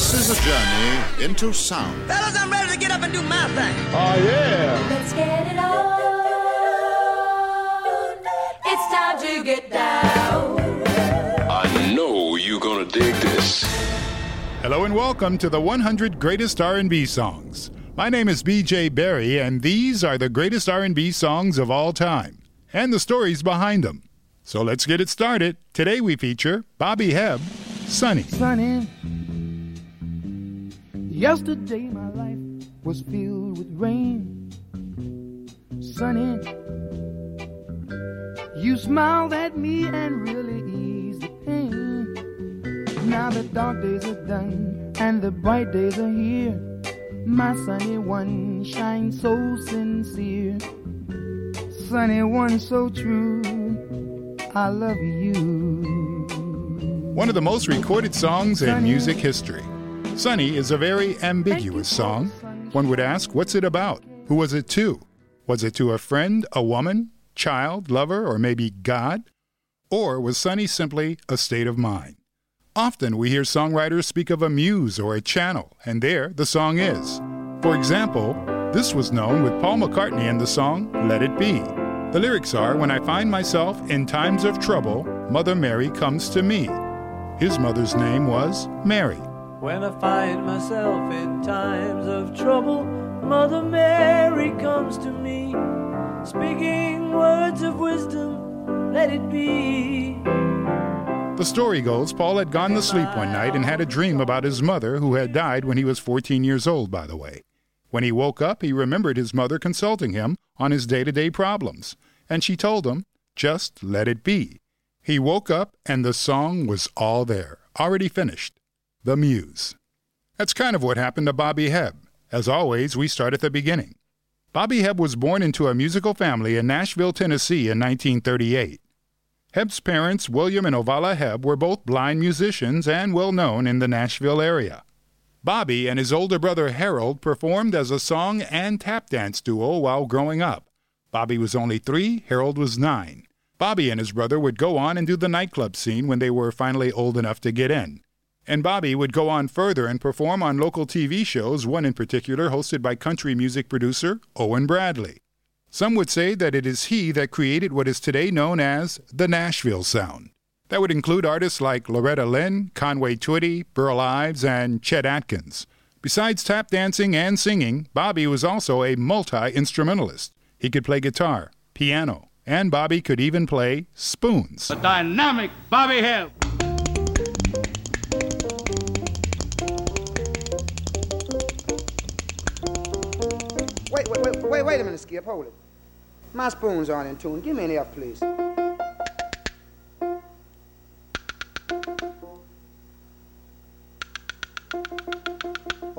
This is a journey into sound. Fellas, I'm ready to get up and do my thing. Oh, yeah. Let's get it on. It's time to get down. I know you're gonna dig this. Hello and welcome to the 100 Greatest R&B Songs. My name is BJ Berry and these are the greatest R&B songs of all time and the stories behind them. So let's get it started. Today we feature Bobby Hebb, Sunny. sunny. Yesterday my life was filled with rain. Sunny, you smiled at me and really eased the pain. Now the dark days are done and the bright days are here. My sunny one shines so sincere. Sunny one so true. I love you. One of the most recorded songs in music history. Sunny is a very ambiguous song. One would ask, what's it about? Who was it to? Was it to a friend, a woman, child, lover, or maybe God? Or was Sunny simply a state of mind? Often we hear songwriters speak of a muse or a channel, and there the song is. For example, this was known with Paul McCartney in the song Let It Be. The lyrics are When I find myself in times of trouble, Mother Mary comes to me. His mother's name was Mary. When I find myself in times of trouble, Mother Mary comes to me, speaking words of wisdom, let it be. The story goes Paul had gone to sleep one night and had a dream about his mother, who had died when he was 14 years old, by the way. When he woke up, he remembered his mother consulting him on his day to day problems, and she told him, just let it be. He woke up and the song was all there, already finished. The Muse. That's kind of what happened to Bobby Hebb. As always, we start at the beginning. Bobby Hebb was born into a musical family in Nashville, Tennessee in 1938. Hebb's parents, William and Ovalla Hebb, were both blind musicians and well known in the Nashville area. Bobby and his older brother Harold performed as a song and tap dance duo while growing up. Bobby was only three, Harold was nine. Bobby and his brother would go on and do the nightclub scene when they were finally old enough to get in. And Bobby would go on further and perform on local TV shows, one in particular hosted by country music producer Owen Bradley. Some would say that it is he that created what is today known as the Nashville Sound. That would include artists like Loretta Lynn, Conway Twitty, Burl Ives, and Chet Atkins. Besides tap dancing and singing, Bobby was also a multi instrumentalist. He could play guitar, piano, and Bobby could even play spoons. The dynamic Bobby Hebb. Wait, wait, wait, wait, wait a minute, Skip. Hold it. My spoons aren't in tune. Give me an F, please.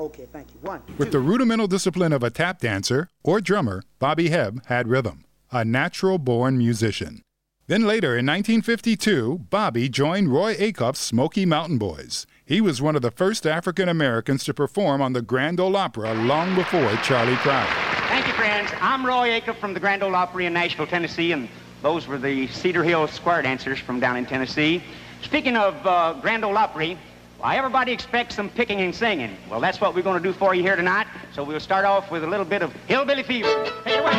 Okay, thank you. One. With the rudimental discipline of a tap dancer or drummer, Bobby Hebb had rhythm, a natural born musician. Then later in 1952, Bobby joined Roy Acuff's Smoky Mountain Boys. He was one of the first African Americans to perform on the Grand Ole Opry long before Charlie Crowder. Thank you, friends. I'm Roy Acuff from the Grand Ole Opry in Nashville, Tennessee, and those were the Cedar Hill Square dancers from down in Tennessee. Speaking of uh, Grand Ole Opry, why, everybody expects some picking and singing. Well, that's what we're going to do for you here tonight. So we'll start off with a little bit of Hillbilly Fever. Take it away.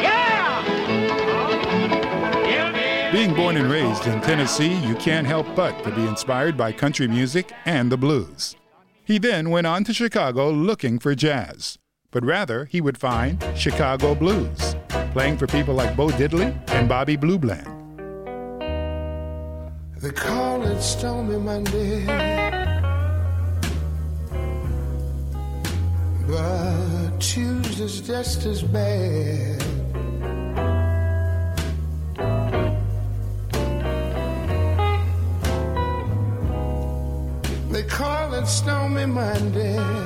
Yeah! Being born and raised in Tennessee, you can't help but to be inspired by country music and the blues. He then went on to Chicago looking for jazz, but rather he would find Chicago blues, playing for people like Bo Diddley and Bobby Blue Bland. They call it Stormy Monday. But Tuesday's just as bad. They call it Stormy Monday.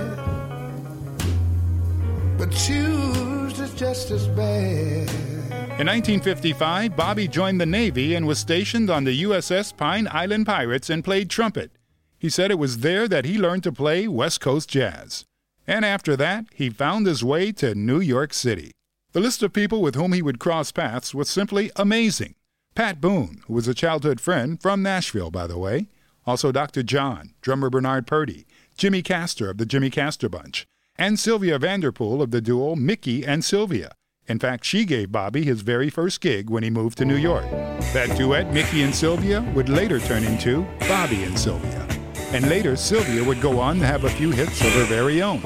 But Tuesday's just as bad. In 1955, Bobby joined the Navy and was stationed on the USS Pine Island Pirates and played trumpet. He said it was there that he learned to play West Coast jazz. And after that, he found his way to New York City. The list of people with whom he would cross paths was simply amazing. Pat Boone, who was a childhood friend from Nashville, by the way. Also Dr. John, drummer Bernard Purdie, Jimmy Castor of the Jimmy Castor Bunch, and Sylvia Vanderpool of the duo Mickey and Sylvia. In fact, she gave Bobby his very first gig when he moved to New York. That duet, Mickey and Sylvia, would later turn into Bobby and Sylvia. And later, Sylvia would go on to have a few hits of her very own.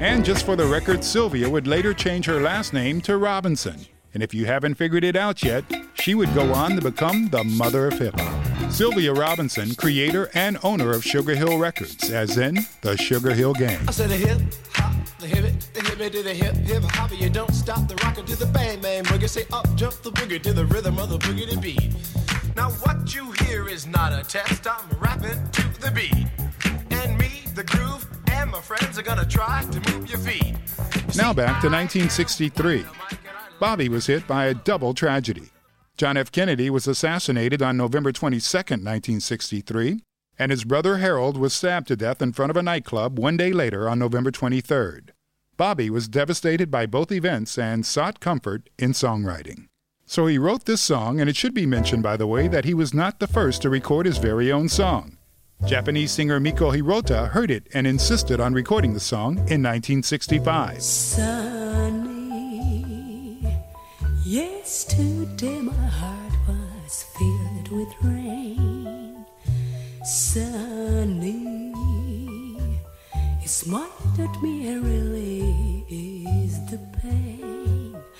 And just for the record, Sylvia would later change her last name to Robinson. And if you haven't figured it out yet, she would go on to become the mother of hip hop. Sylvia Robinson, creator and owner of Sugar Hill Records, as in the Sugar Hill Gang. I said a hip hop, the hip it, the hip it to the hip hip hop. You don't stop the rocker to the bang bang boogie. Say up jump the boogie to the rhythm of the boogie to beat. Now what you hear is not a test. I'm rapping to the beat, and me, the groove, and my friends are gonna try to move your feet. Now back to 1963. Bobby was hit by a double tragedy. John F. Kennedy was assassinated on November 22, 1963, and his brother Harold was stabbed to death in front of a nightclub one day later on November 23rd. Bobby was devastated by both events and sought comfort in songwriting. So he wrote this song, and it should be mentioned, by the way, that he was not the first to record his very own song. Japanese singer Mieko Hirota heard it and insisted on recording the song in 1965. Sunny, yesterday my heart was filled with rain.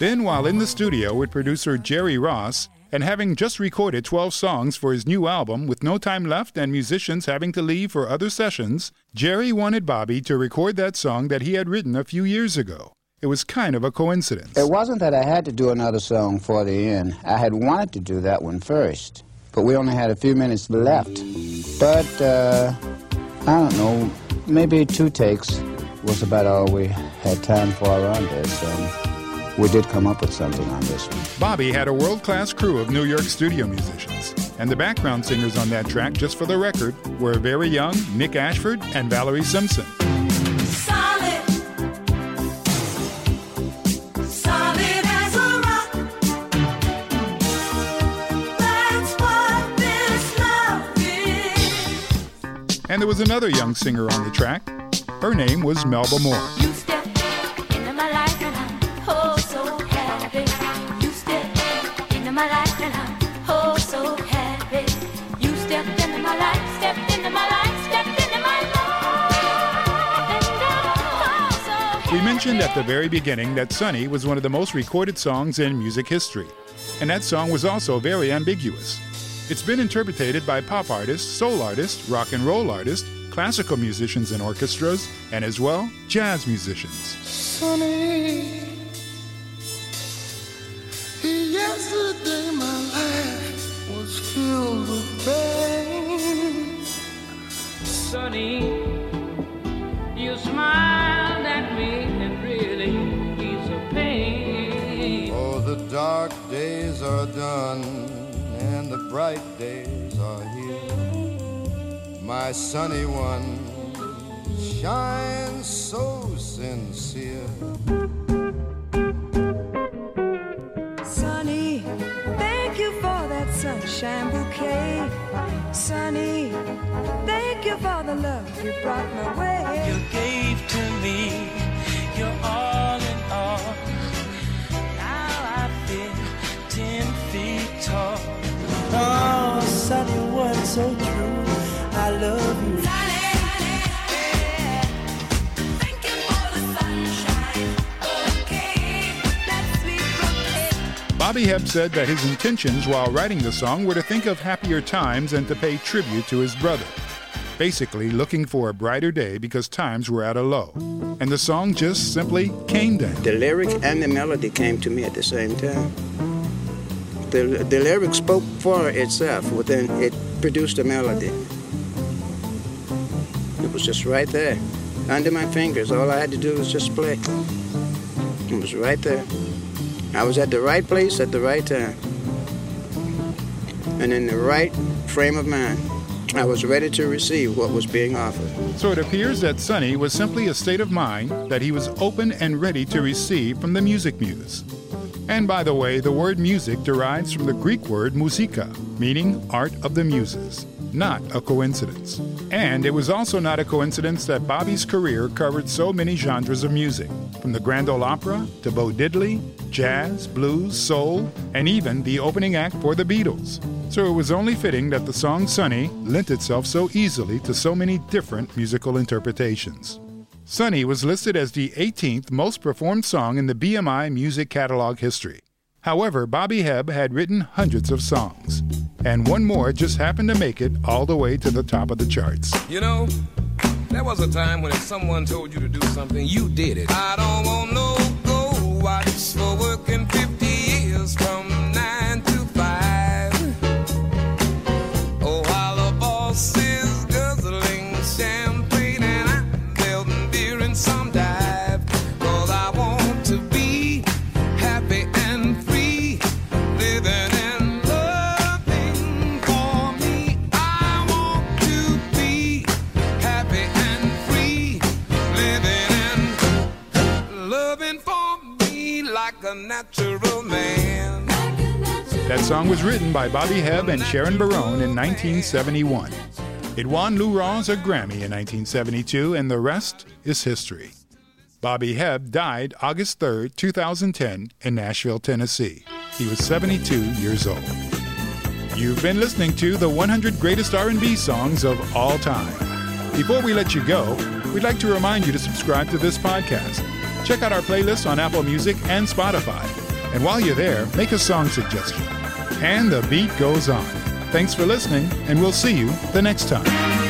Then, while in the studio with producer Jerry Ross, and having just recorded 12 songs for his new album with no time left and musicians having to leave for other sessions, Jerry wanted Bobby to record that song that he had written a few years ago. It was kind of a coincidence. It wasn't that I had to do another song for the end. I had wanted to do that one first, but we only had a few minutes left. But, uh, I don't know, maybe two takes was about all we had time for around this. And we did come up with something on this one. Bobby had a world class crew of New York studio musicians, and the background singers on that track, just for the record, were very young Nick Ashford and Valerie Simpson. And there was another young singer on the track. Her name was Melba Moore. You step into my life and I'm oh so happy. You step into my life and I'm oh. We mentioned at the very beginning that Sunny was one of the most recorded songs in music history. And that song was also very ambiguous. It's been interpreted by pop artists, soul artists, rock and roll artists, classical musicians and orchestras, and as well, jazz musicians. Sunny, yesterday my life was filled with pain. Sunny, you smiled at me and really eased the pain. Oh, the dark days are done and the bright days are here. My sunny one shines so sincere. Sunny, thank you for that sunshine bouquet. Sunny, thank you for the love you brought my way. Bobby Hebb said that his intentions while writing the song were to think of happier times and to pay tribute to his brother. basically looking for a brighter day because times were at a low. And the song just simply came down. The lyric and the melody came to me at the same time. The, the lyric spoke for itself, within it produced a melody. It was just right there, under my fingers. All I had to do was just play. It was right there. I was at the right place at the right time. And in the right frame of mind. I was ready to receive what was being offered. So it appears that Sunny was simply a state of mind that he was open and ready to receive from the music muse. And by the way, the word music derives from the Greek word musika, meaning art of the muses. Not a coincidence. And it was also not a coincidence that Bobby's career covered so many genres of music, from the Grand Ole Opry to Bo Diddley, jazz, blues, soul, and even the opening act for the Beatles. So it was only fitting that the song Sunny lent itself so easily to so many different musical interpretations. Sunny was listed as the 18th most performed song in the BMI music catalog history. However, Bobby Hebb had written hundreds of songs, and one more just happened to make it all the way to the top of the charts. You know, there was a time when if someone told you to do something, you did it. I don't want no gold watch for working 50 natural man. That song was written by Bobby Hebb and Sharon Barone in 1971. It won Lou Rawls a Grammy in 1972, and the rest is history. Bobby Hebb died August 3, 2010, in Nashville, Tennessee. He was 72 years old. You've been listening to the 100 greatest R&B songs of all time. Before we let you go, we'd like to remind you to subscribe to this podcast. Check out our playlist on Apple Music and Spotify. And while you're there, make a song suggestion. And the beat goes on. Thanks for listening, and we'll see you the next time.